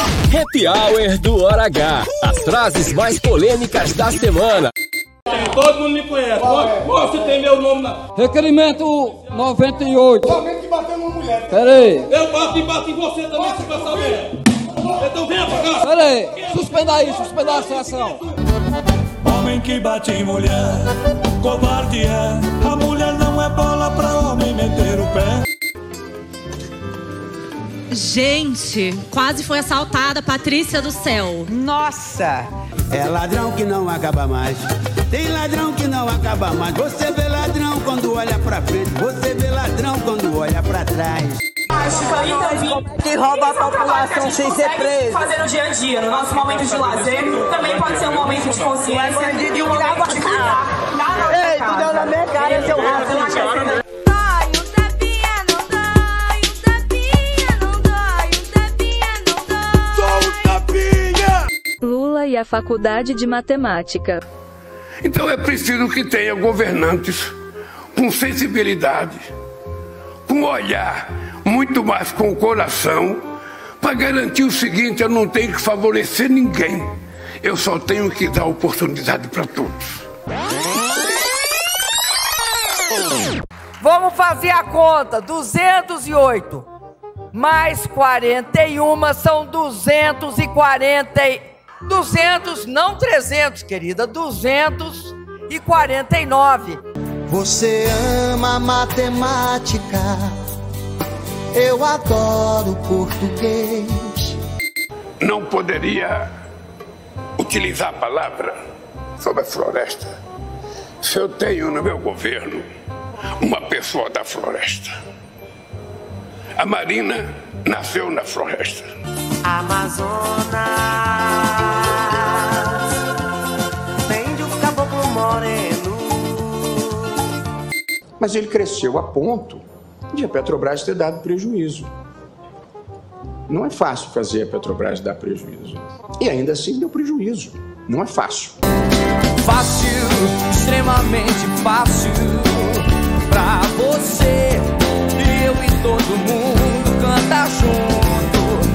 Happy Hour do Hora H. As frases mais polêmicas da semana. Todo mundo me conhece. Você tem meu nome na. Requerimento 98. Somente que bateu numa mulher. Pera aí, Eu bato e bato em você também, se quer saber. Então venha pra cá. pera aí. Suspenda aí, suspenda a sessão. Homem que bate em mulher, covarde é Gente, quase foi assaltada Patrícia do Céu. Nossa! É ladrão que não acaba mais. Tem ladrão que não acaba mais. Você vê ladrão quando olha pra frente. Você vê ladrão quando olha pra trás. Que rouba a população sem ser preso. fazer no dia a dia, no nosso momento de lazer, também pode ser um momento de consciência e um momento de cuidar Lula e a Faculdade de Matemática. Então é preciso que tenha governantes com sensibilidade, com olhar, muito mais com o coração, para garantir o seguinte: eu não tenho que favorecer ninguém, eu só tenho que dar oportunidade para todos. Vamos fazer a conta. 208 mais 41 são 240. E- 200, não 300, querida. 249. Você ama matemática, eu adoro português. Não poderia utilizar a palavra sobre a floresta se eu tenho no meu governo uma pessoa da floresta. A Marina nasceu na floresta. Mas ele cresceu a ponto de a Petrobras ter dado prejuízo. Não é fácil fazer a Petrobras dar prejuízo. E ainda assim deu prejuízo. Não é fácil. Fácil, extremamente fácil.